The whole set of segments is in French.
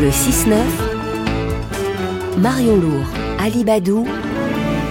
Le 6-9, Marion Lourd, Ali Badou,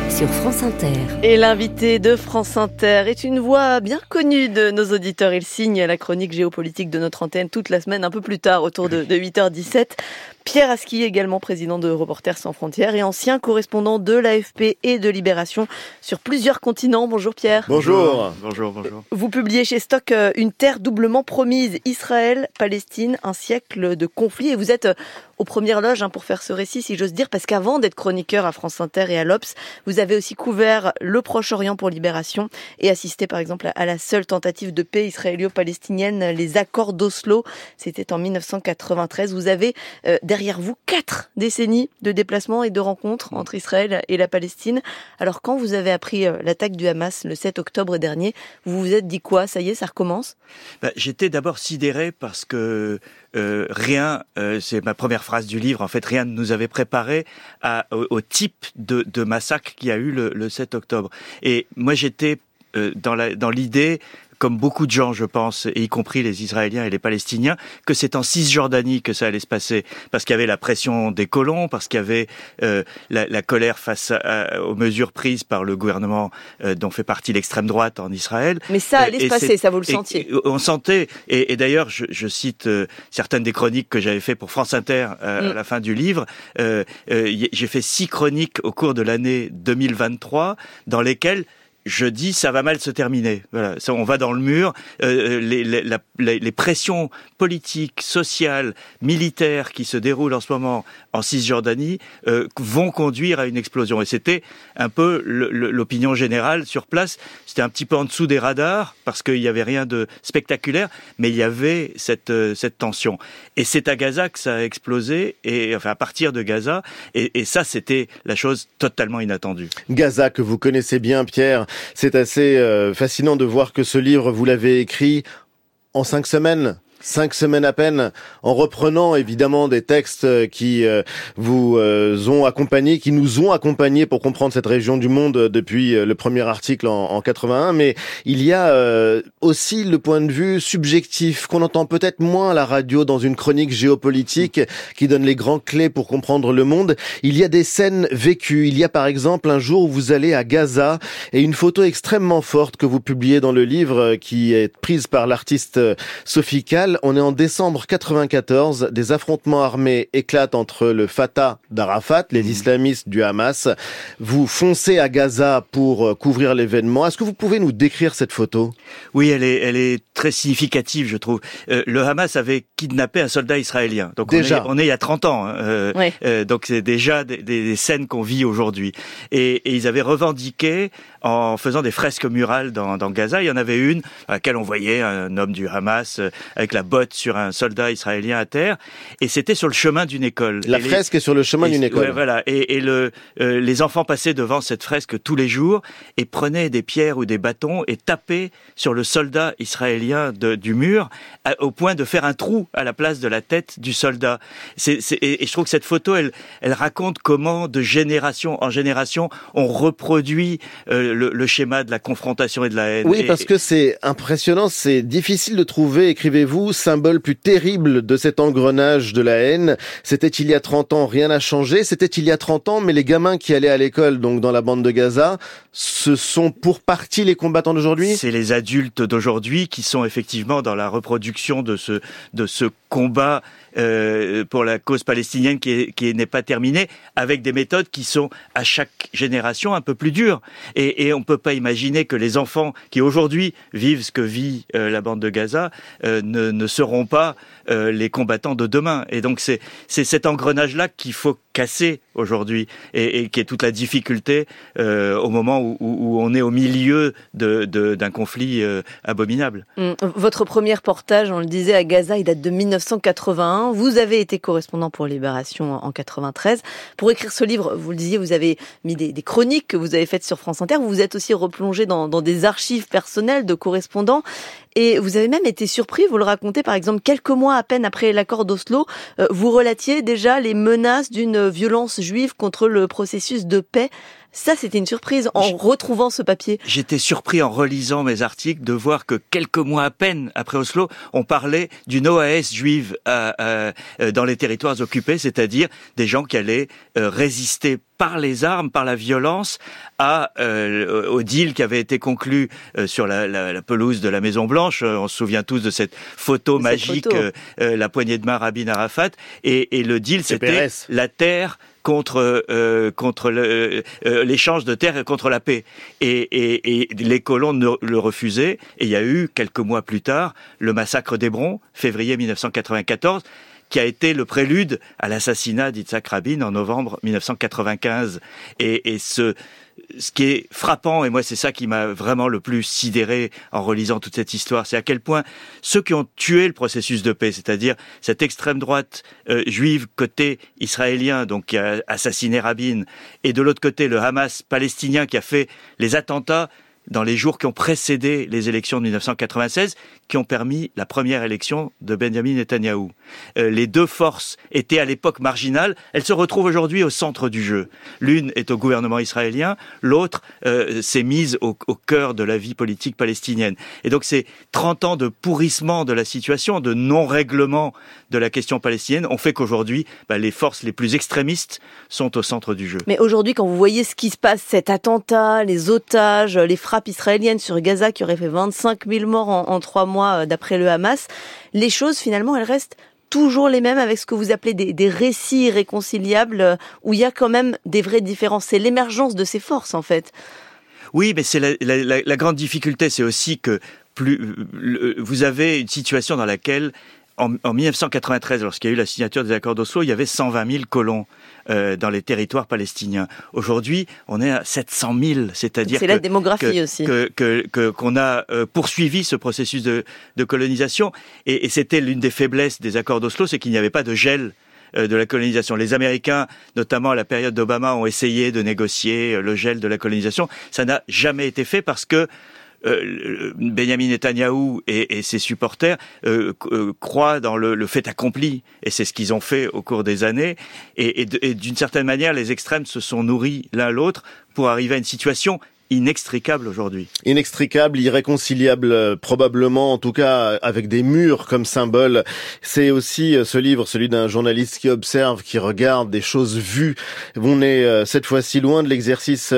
sur France Inter. Et l'invité de France Inter est une voix bien connue de nos auditeurs. Il signe la chronique géopolitique de notre antenne toute la semaine, un peu plus tard, autour de, de 8h17. Pierre Aski, également président de Reporters sans frontières et ancien correspondant de l'AFP et de Libération sur plusieurs continents. Bonjour Pierre. Bonjour. Bonjour, bonjour. Vous publiez chez Stock euh, Une terre doublement promise, Israël, Palestine, un siècle de conflit. Et vous êtes euh, aux premières loges hein, pour faire ce récit, si j'ose dire, parce qu'avant d'être chroniqueur à France Inter et à l'Obs, vous avez aussi couvert le Proche-Orient pour Libération et assisté par exemple à la seule tentative de paix israélo-palestinienne, les accords d'Oslo. C'était en 1993. Vous avez euh, derrière vous quatre décennies de déplacements et de rencontres entre Israël et la Palestine. Alors quand vous avez appris euh, l'attaque du Hamas le 7 octobre dernier, vous vous êtes dit quoi? Ça y est, ça recommence? Bah, J'étais d'abord sidéré parce que euh, rien, euh, c'est ma première phrase du livre, en fait, rien ne nous avait préparé au, type de, massacre qu'il y a eu le, le 7 octobre. Et moi, j'étais dans l'idée comme beaucoup de gens, je pense, et y compris les Israéliens et les Palestiniens, que c'est en Cisjordanie que ça allait se passer, parce qu'il y avait la pression des colons, parce qu'il y avait euh, la, la, colère face à, aux mesures prises par le gouvernement euh, dont fait partie l'extrême droite en Israël. Mais ça allait euh, se passer, ça vous le sentiez On sentait, et, et d'ailleurs, je, je, cite euh, certaines des chroniques que j'avais fait pour France Inter euh, mm. à la fin du livre. J'ai fait six chroniques au cours de l'année 2023 dans lesquelles je dis ça va mal se terminer. Voilà, ça, on va dans le mur. Euh, les, les, la, les, pressions politiques, sociales, militaires qui se déroulent en ce moment en Cisjordanie euh, vont conduire à une explosion. Et c'était un peu l'opinion générale sur place. C'était un petit peu en dessous des radars parce qu'il n'y avait rien de spectaculaire, mais il y avait cette, euh, cette tension. Et c'est à Gaza que ça a explosé, et enfin à partir de Gaza. Et ça, c'était la chose totalement inattendue. Gaza que vous connaissez bien, Pierre. C'est assez euh, fascinant de voir que ce livre, vous l'avez écrit en cinq semaines cinq semaines à peine, en reprenant évidemment des textes euh, qui euh, vous euh, ont accompagné, qui nous ont accompagnés pour comprendre cette région du monde depuis le premier article en, en 81. Mais il y a aussi le point de vue subjectif qu'on entend peut-être moins à la radio dans une chronique géopolitique qui donne les grands clés pour comprendre le monde. Il y a des scènes vécues. Il y a par exemple un jour où vous allez à Gaza et une photo extrêmement forte que vous publiez dans le livre qui est prise par l'artiste Sophie Kahl on est en décembre 94. Des affrontements armés éclatent entre le Fatah d'Arafat, les mmh. islamistes du Hamas. Vous foncez à Gaza pour euh, couvrir l'événement. Est-ce que vous pouvez nous décrire cette photo? Oui, elle est, elle est très significative, je trouve. Euh, le Hamas avait kidnappé un soldat israélien. Donc déjà. On, est, on est il y a 30 ans. Hein. Euh, oui. euh, donc c'est déjà des, des scènes qu'on vit aujourd'hui. Et, et, ils avaient revendiqué en faisant des fresques murales dans, dans, Gaza. Il y en avait une à laquelle on voyait un homme du Hamas euh, avec la botte sur un soldat israélien à terre, et c'était sur le chemin d'une école. La et fresque les, est sur le chemin d'une école. Ouais, voilà. Et, et le, euh, les enfants passaient devant cette fresque tous les jours et prenaient des pierres ou des bâtons et tapaient sur le soldat israélien de, du mur à, au point de faire un trou à la place de la tête du soldat. Et, et je trouve que cette photo, elle, elle raconte comment de génération en génération on reproduit euh, le, le, schéma de la confrontation et de la haine. Oui, parce que c'est impressionnant, c'est difficile de trouver, écrivez-vous, symbole plus terrible de cet engrenage de la haine. C'était il y a 30 ans, rien n'a changé. C'était il y a 30 ans, mais les gamins qui allaient à l'école, donc dans la bande de Gaza, ce sont pour partie les combattants d'aujourd'hui? C'est les adultes d'aujourd'hui qui sont effectivement dans la reproduction de ce, de ce combat euh, pour la cause palestinienne qui, est, qui n'est pas terminée, avec des méthodes qui sont à chaque génération un peu plus dures. Et, et on ne peut pas imaginer que les enfants qui aujourd'hui vivent ce que vit euh, la bande de Gaza euh, ne, ne, seront pas euh, les combattants de demain. Et donc c'est cet engrenage-là qu'il faut casser aujourd'hui et, et, qui est toute la difficulté euh, au moment où, où, on est au milieu d'un de, de, conflit euh, abominable. Mmh. Votre premier reportage, on le disait, à Gaza, il date de 1981. Vous avez été correspondant pour Libération en 93. Pour écrire ce livre, vous le disiez, vous avez mis des, des chroniques que vous avez faites sur France Inter. Vous vous êtes aussi replongé dans, dans des archives personnelles de correspondants. Et vous avez même été surpris, vous le racontez par exemple, quelques mois à peine après l'accord d'Oslo, euh, vous relatiez déjà les menaces d'une violence juive contre le processus de paix Ça, c'était une surprise en retrouvant ce papier. J'étais surpris en relisant mes articles de voir que quelques mois à peine après Oslo, on parlait d'une OAS juive euh, dans les territoires occupés, c'est-à-dire des gens qui allaient résister par les armes, par la violence, à euh, au deal qui avait été conclu euh, sur la, la, la, pelouse de la Maison Blanche. Euh, on se souvient tous de cette photo magique, la poignée de main Rabin Arafat, et, et le deal c'était la terre contre euh, contre l'échange de terre et contre la paix. Et, et, et les colons le refusaient. Et il y a eu quelques mois plus tard le massacre d'Hébron, février 1994 qui a été le prélude à l'assassinat d'Itzhak Rabin en novembre 1995. Et, et ce, ce qui est frappant, et moi c'est ça qui m'a vraiment le plus sidéré en relisant toute cette histoire, c'est à quel point ceux qui ont tué le processus de paix, c'est-à-dire cette extrême droite euh, juive côté israélien, donc qui a assassiné Rabin, et de l'autre côté le Hamas palestinien qui a fait les attentats dans les jours qui ont précédé les élections de 1996, qui ont permis la première élection de Benjamin Netanyahou. Euh, les deux forces étaient à l'époque marginales, elles se retrouvent aujourd'hui au centre du jeu. L'une est au gouvernement israélien, l'autre euh, s'est mise au, au, cœur de la vie politique palestinienne. Et donc ces 30 ans de pourrissement de la situation, de non-règlement de la question palestinienne, ont fait qu'aujourd'hui, bah, les forces les plus extrémistes sont au centre du jeu. Mais aujourd'hui, quand vous voyez ce qui se passe, cet attentat, les otages, les frappes israéliennes sur Gaza qui aurait fait 25 000 morts en, trois mois, euh, d'après le Hamas, les choses finalement elles restent toujours les mêmes avec ce que vous appelez des, récits irréconciliables euh, où il y a quand même des vraies différences. C'est l'émergence de ces forces en fait. Oui, mais c'est la, la, la, grande difficulté, c'est aussi que plus vous avez une situation dans laquelle en, en 1993, lorsqu'il y a eu la signature des accords d'Oslo, il y avait 120 000 colons euh, dans les territoires palestiniens. Aujourd'hui, on est à 700 000, c'est-à-dire c'est la démographie que, aussi que que qu'on a euh, poursuivi ce processus de, de colonisation et, et c'était l'une des faiblesses des accords d'Oslo, c'est qu'il n'y avait pas de gel euh, de la colonisation. Les Américains, notamment à la période d'Obama, ont essayé de négocier euh, le gel de la colonisation. Ça n'a jamais été fait parce que euh, Benjamin Netanyahou et, ses supporters euh, euh, croient dans le, le, fait accompli, et c'est ce qu'ils ont fait au cours des années. Et, et d'une certaine manière, les extrêmes se sont nourris l'un l'autre pour arriver à une situation inextricable aujourd'hui. Inextricable, irréconciliable, euh, probablement, en tout cas avec des murs comme symbole. C'est aussi euh, ce livre, celui d'un journaliste qui observe, qui regarde des choses vues. On est euh, cette fois-ci loin de l'exercice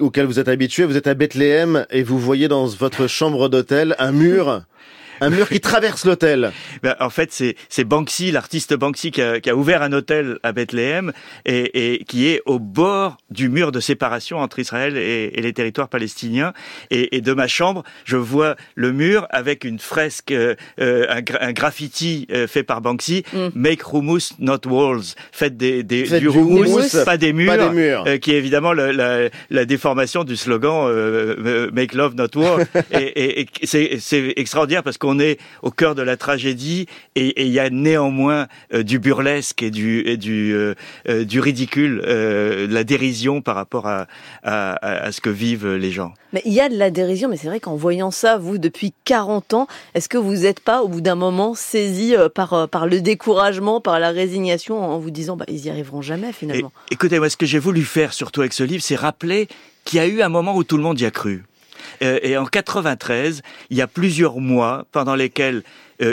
auquel vous êtes habitué. Vous êtes à Bethléem et vous voyez dans votre chambre d'hôtel un mur un mur qui traverse l'hôtel. Ben, en fait, c'est Banksy, l'artiste Banksy, qui a, qui a, ouvert un hôtel à Bethléem et, et, qui est au bord du mur de séparation entre Israël et, et les territoires palestiniens. Et, et, de ma chambre, je vois le mur avec une fresque, euh, un, un, graffiti euh, fait par Banksy, mm. Make hummus, not walls. Faites des, des Faites du, du hummus, pas des murs. Pas des murs. Euh, qui est évidemment le, la, la, déformation du slogan euh, Make love, not war. et c'est extraordinaire parce qu'on on est au cœur de la tragédie et il y a néanmoins euh, du burlesque et du, et du, euh, euh du ridicule, de la dérision par rapport à, à, à, ce que vivent les gens. Mais il y a de la dérision, mais c'est vrai qu'en voyant ça, vous, depuis 40 ans, est-ce que vous n'êtes pas, au bout d'un moment, saisi par, par le découragement, par la résignation, en vous disant, bah, ils y arriveront jamais finalement? Et, Écoutez, moi, ce que j'ai voulu faire, surtout avec ce livre, c'est rappeler qu'il y a eu un moment où tout le monde y a cru. Euh, et en 93, il y a plusieurs mois pendant lesquels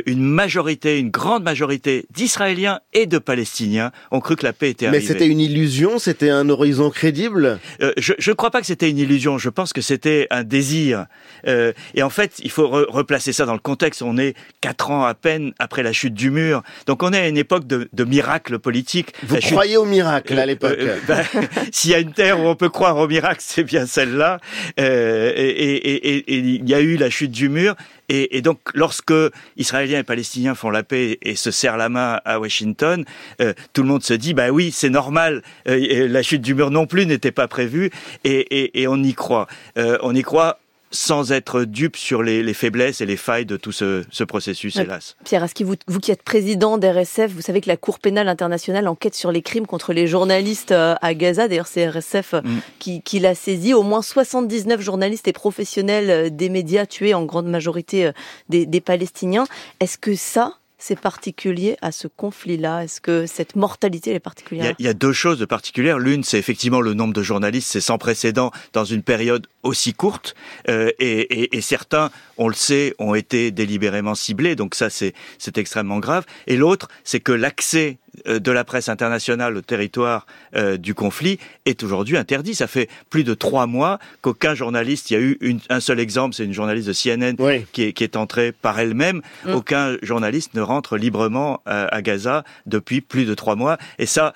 une majorité, une grande majorité d'Israéliens et de Palestiniens ont cru que la paix était arrivée. Mais c'était une illusion, c'était un horizon crédible? Euh, je ne crois pas que c'était une illusion. Je pense que c'était un désir. Euh, et en fait, il faut re replacer ça dans le contexte. On est quatre ans à peine après la chute du mur, donc on est à une époque de, de miracle politique. Vous la croyez chute... au miracle à l'époque euh, ben, S'il y a une terre où on peut croire au miracle, c'est bien celle-là. Euh, et, et, et, et il y a eu la chute du mur. Et, et, donc, lorsque Israéliens et Palestiniens font la paix et se serrent la main à Washington, euh, tout le monde se dit, bah oui, c'est normal. Euh, la chute du mur non plus n'était pas prévue, et, et, et, on y croit. Euh, on y croit sans être dupe sur les, les, faiblesses et les failles de tout ce, ce processus, hélas. Pierre, est-ce que vous, vous qui êtes président d'RSF, vous savez que la Cour pénale internationale enquête sur les crimes contre les journalistes euh, à Gaza? D'ailleurs, c'est RSF mm. qui, qui l'a saisi. Au moins 79 journalistes et professionnels euh, des médias tués, en grande majorité euh, des, des Palestiniens. Est-ce que ça, c'est particulier à ce conflit-là? Est-ce que cette mortalité est particulière? Il y, a, deux choses de particulières. L'une, c'est effectivement le nombre de journalistes, c'est sans précédent dans une période aussi courte. Euh, et, et, certains, on le sait, ont été délibérément ciblés. Donc ça, c'est extrêmement grave. Et l'autre, c'est que l'accès de la presse internationale au territoire euh, du conflit est aujourd'hui interdit. Ça fait plus de trois mois qu'aucun journaliste, il y a eu un seul exemple, c'est une journaliste de CNN qui, est, qui, est, entrée par elle-même. Mm. Aucun journaliste ne rentre librement euh, à Gaza depuis plus de trois mois. Et ça,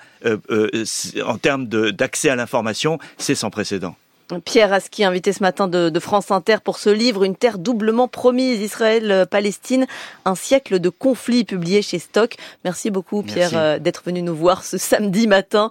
en termes d'accès à l'information, c'est sans précédent. Pierre Aski, invité ce matin de, France Inter pour ce livre Une terre doublement promise, Israël-Palestine, un siècle de conflit publié chez Stock. Merci beaucoup Pierre euh, d'être venu nous voir ce samedi matin.